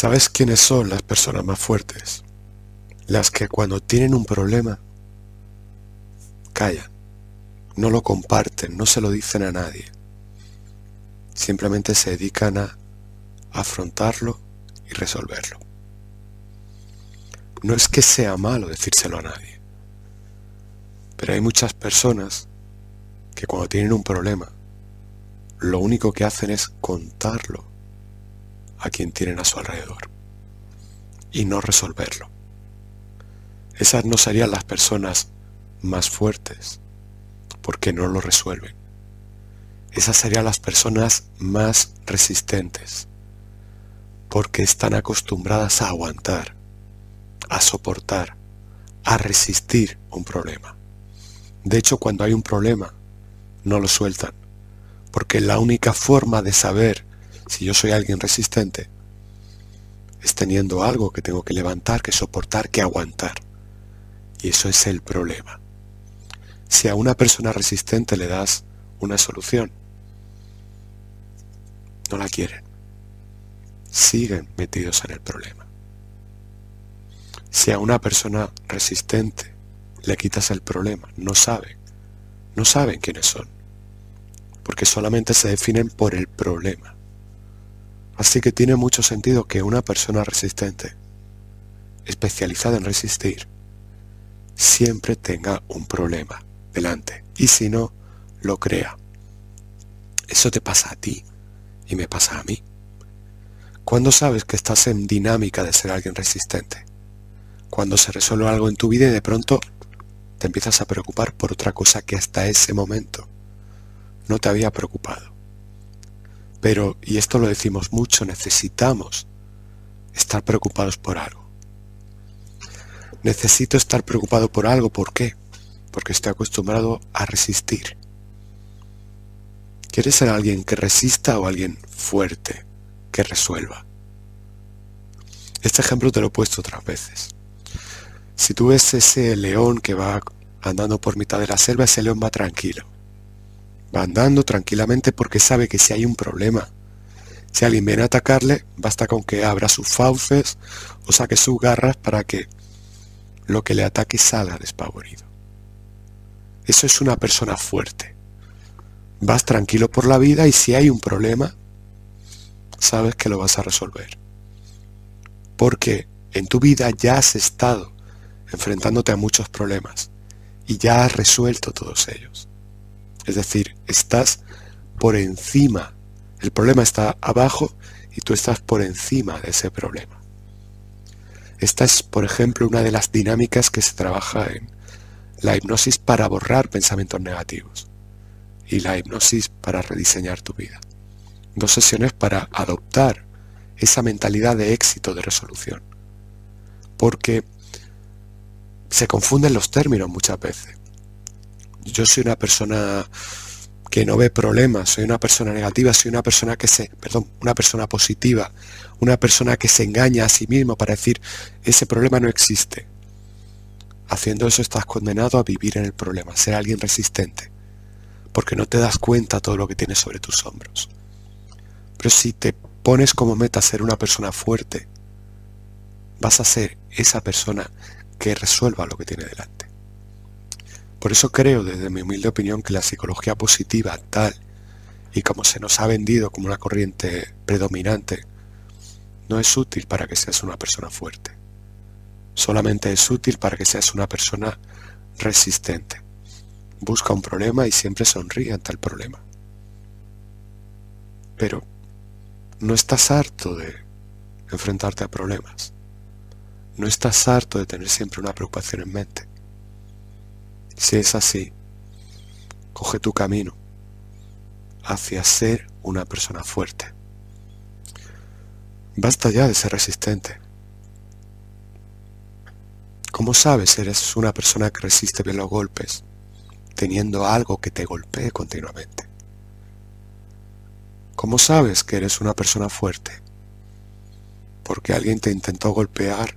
¿Sabes quiénes son las personas más fuertes? Las que cuando tienen un problema, callan, no lo comparten, no se lo dicen a nadie. Simplemente se dedican a afrontarlo y resolverlo. No es que sea malo decírselo a nadie, pero hay muchas personas que cuando tienen un problema, lo único que hacen es contarlo a quien tienen a su alrededor y no resolverlo. Esas no serían las personas más fuertes porque no lo resuelven. Esas serían las personas más resistentes porque están acostumbradas a aguantar, a soportar, a resistir un problema. De hecho, cuando hay un problema, no lo sueltan, porque la única forma de saber si yo soy alguien resistente, es teniendo algo que tengo que levantar, que soportar, que aguantar. Y eso es el problema. Si a una persona resistente le das una solución, no la quieren. Siguen metidos en el problema. Si a una persona resistente le quitas el problema, no saben, no saben quiénes son, porque solamente se definen por el problema. Así que tiene mucho sentido que una persona resistente, especializada en resistir, siempre tenga un problema delante. Y si no, lo crea. Eso te pasa a ti y me pasa a mí. ¿Cuándo sabes que estás en dinámica de ser alguien resistente? Cuando se resuelve algo en tu vida y de pronto te empiezas a preocupar por otra cosa que hasta ese momento no te había preocupado. Pero, y esto lo decimos mucho, necesitamos estar preocupados por algo. Necesito estar preocupado por algo, ¿por qué? Porque estoy acostumbrado a resistir. ¿Quieres ser alguien que resista o alguien fuerte, que resuelva? Este ejemplo te lo he puesto otras veces. Si tú ves ese león que va andando por mitad de la selva, ese león va tranquilo. Va andando tranquilamente porque sabe que si hay un problema, si alguien viene a atacarle, basta con que abra sus fauces o saque sus garras para que lo que le ataque salga despavorido. Eso es una persona fuerte. Vas tranquilo por la vida y si hay un problema, sabes que lo vas a resolver. Porque en tu vida ya has estado enfrentándote a muchos problemas y ya has resuelto todos ellos. Es decir, estás por encima. El problema está abajo y tú estás por encima de ese problema. Esta es, por ejemplo, una de las dinámicas que se trabaja en la hipnosis para borrar pensamientos negativos y la hipnosis para rediseñar tu vida. Dos sesiones para adoptar esa mentalidad de éxito, de resolución. Porque se confunden los términos muchas veces yo soy una persona que no ve problemas, soy una persona negativa, soy una persona que se, perdón, una persona positiva, una persona que se engaña a sí mismo para decir, ese problema no existe. Haciendo eso estás condenado a vivir en el problema, ser alguien resistente, porque no te das cuenta todo lo que tienes sobre tus hombros. Pero si te pones como meta ser una persona fuerte, vas a ser esa persona que resuelva lo que tiene delante. Por eso creo, desde mi humilde opinión, que la psicología positiva tal y como se nos ha vendido como una corriente predominante, no es útil para que seas una persona fuerte. Solamente es útil para que seas una persona resistente. Busca un problema y siempre sonríe ante el problema. Pero no estás harto de enfrentarte a problemas. No estás harto de tener siempre una preocupación en mente. Si es así, coge tu camino hacia ser una persona fuerte. Basta ya de ser resistente. ¿Cómo sabes eres una persona que resiste bien los golpes, teniendo algo que te golpee continuamente? ¿Cómo sabes que eres una persona fuerte? Porque alguien te intentó golpear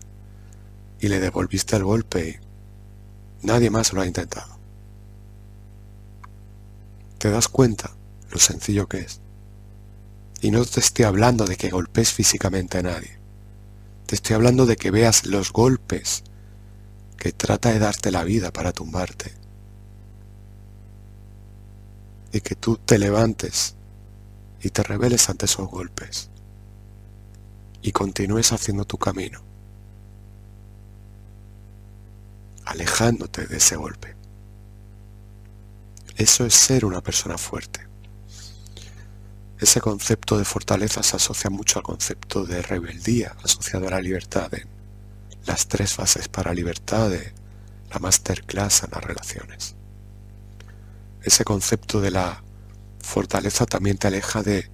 y le devolviste el golpe Nadie más lo ha intentado. ¿Te das cuenta lo sencillo que es? Y no te estoy hablando de que golpes físicamente a nadie. Te estoy hablando de que veas los golpes que trata de darte la vida para tumbarte. Y que tú te levantes y te rebeles ante esos golpes. Y continúes haciendo tu camino. Alejándote de ese golpe. Eso es ser una persona fuerte. Ese concepto de fortaleza se asocia mucho al concepto de rebeldía asociado a la libertad en las tres fases para libertad de la masterclass en las relaciones. Ese concepto de la fortaleza también te aleja de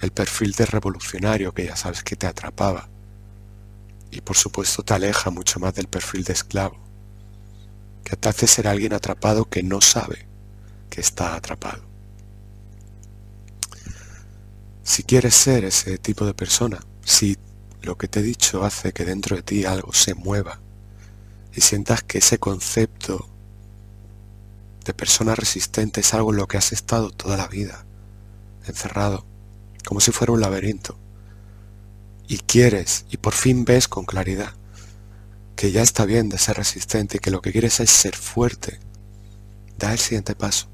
el perfil de revolucionario que ya sabes que te atrapaba. Y por supuesto te aleja mucho más del perfil de esclavo, que te hace ser alguien atrapado que no sabe que está atrapado. Si quieres ser ese tipo de persona, si lo que te he dicho hace que dentro de ti algo se mueva y sientas que ese concepto de persona resistente es algo en lo que has estado toda la vida, encerrado, como si fuera un laberinto, y quieres y por fin ves con claridad que ya está bien de ser resistente y que lo que quieres es ser fuerte, da el siguiente paso.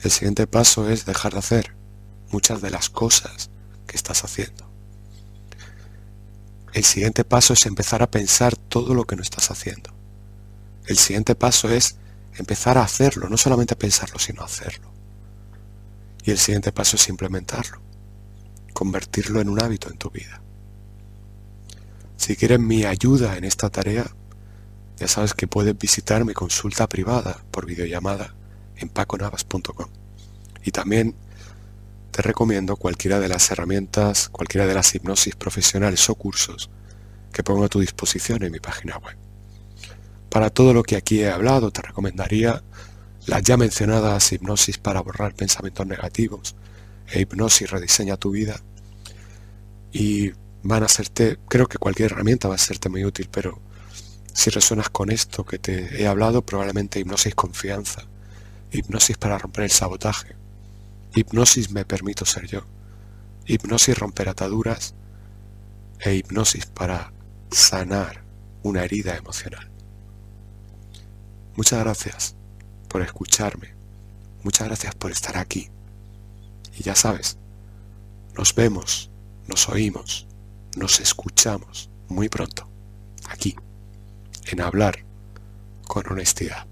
El siguiente paso es dejar de hacer muchas de las cosas que estás haciendo. El siguiente paso es empezar a pensar todo lo que no estás haciendo. El siguiente paso es empezar a hacerlo, no solamente a pensarlo, sino a hacerlo. Y el siguiente paso es implementarlo, convertirlo en un hábito en tu vida. Si quieres mi ayuda en esta tarea, ya sabes que puedes visitar mi consulta privada por videollamada en paconavas.com. Y también te recomiendo cualquiera de las herramientas, cualquiera de las hipnosis profesionales o cursos que pongo a tu disposición en mi página web. Para todo lo que aquí he hablado, te recomendaría las ya mencionadas hipnosis para borrar pensamientos negativos e hipnosis rediseña tu vida. Y van a serte, creo que cualquier herramienta va a serte muy útil, pero si resuenas con esto que te he hablado, probablemente hipnosis confianza, hipnosis para romper el sabotaje, Hipnosis me permito ser yo. Hipnosis romper ataduras e hipnosis para sanar una herida emocional. Muchas gracias por escucharme. Muchas gracias por estar aquí. Y ya sabes, nos vemos, nos oímos, nos escuchamos muy pronto, aquí, en hablar con honestidad.